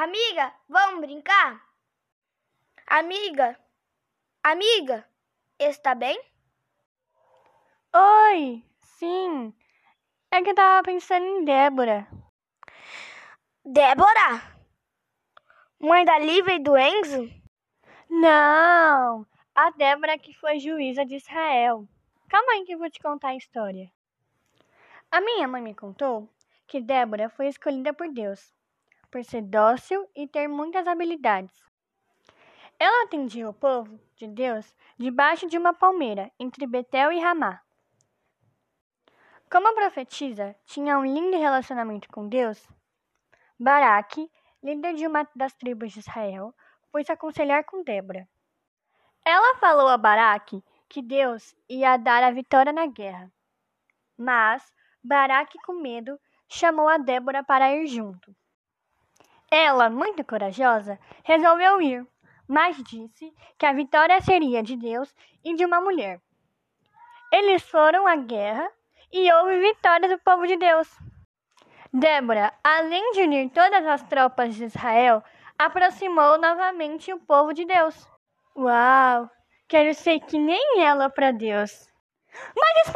Amiga, vamos brincar? Amiga, amiga, está bem? Oi, sim. É que eu tava pensando em Débora. Débora? Mãe da Lívia e do Enzo? Não, a Débora que foi juíza de Israel. Calma aí que eu vou te contar a história. A minha mãe me contou que Débora foi escolhida por Deus por ser dócil e ter muitas habilidades. Ela atendia o povo de Deus debaixo de uma palmeira entre Betel e Ramá. Como a profetisa tinha um lindo relacionamento com Deus, Baraque, líder de uma das tribos de Israel, foi se aconselhar com Débora. Ela falou a Baraque que Deus ia dar a vitória na guerra. Mas Baraque, com medo, chamou a Débora para ir junto. Ela, muito corajosa, resolveu ir, mas disse que a vitória seria de Deus e de uma mulher. Eles foram à guerra e houve vitória do povo de Deus. Débora, além de unir todas as tropas de Israel, aproximou novamente o povo de Deus. Uau! Quero ser que nem ela para Deus. Mas